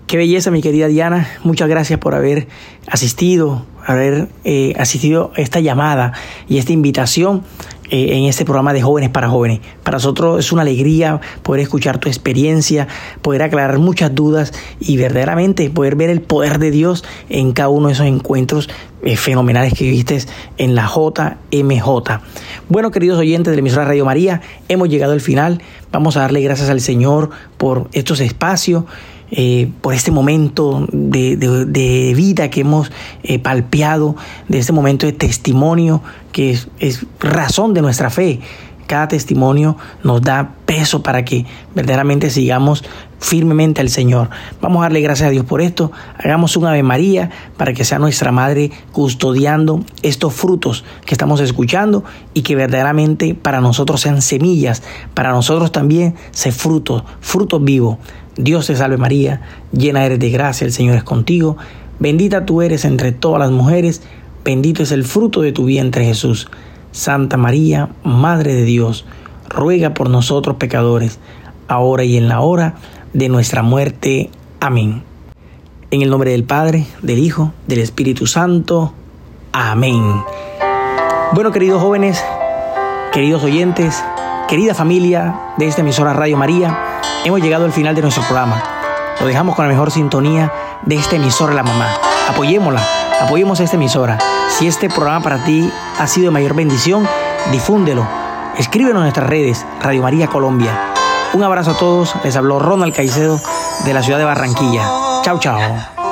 Qué belleza, mi querida Diana. Muchas gracias por haber asistido, haber eh, asistido a esta llamada y esta invitación eh, en este programa de jóvenes para jóvenes. Para nosotros es una alegría poder escuchar tu experiencia, poder aclarar muchas dudas y verdaderamente poder ver el poder de Dios en cada uno de esos encuentros eh, fenomenales que viviste en la JMJ. Bueno, queridos oyentes de la emisora Radio María, hemos llegado al final. Vamos a darle gracias al Señor por estos espacios. Eh, por este momento de, vida que hemos eh, palpeado, de este momento de testimonio que es, razón de nuestra fe. cada testimonio nos da peso para que verdaderamente sigamos firmemente al Señor. Vamos a darle gracias a Dios por esto. Hagamos un Ave María para que sea nuestra Madre custodiando estos frutos que estamos escuchando y que verdaderamente para nosotros sean semillas, para nosotros también se frutos, frutos vivos. Dios te salve María, llena eres de gracia, el Señor es contigo. Bendita tú eres entre todas las mujeres, bendito es el fruto de tu vientre Jesús. Santa María, Madre de Dios, ruega por nosotros pecadores, ahora y en la hora de nuestra muerte. Amén. En el nombre del Padre, del Hijo, del Espíritu Santo. Amén. Bueno, queridos jóvenes, queridos oyentes, querida familia de esta emisora Radio María, hemos llegado al final de nuestro programa. Lo dejamos con la mejor sintonía de esta emisora La Mamá. Apoyémosla, apoyemos a esta emisora. Si este programa para ti ha sido de mayor bendición, difúndelo. Escríbenos en nuestras redes, Radio María Colombia. Un abrazo a todos. Les habló Ronald Caicedo de la ciudad de Barranquilla. Chao, chao.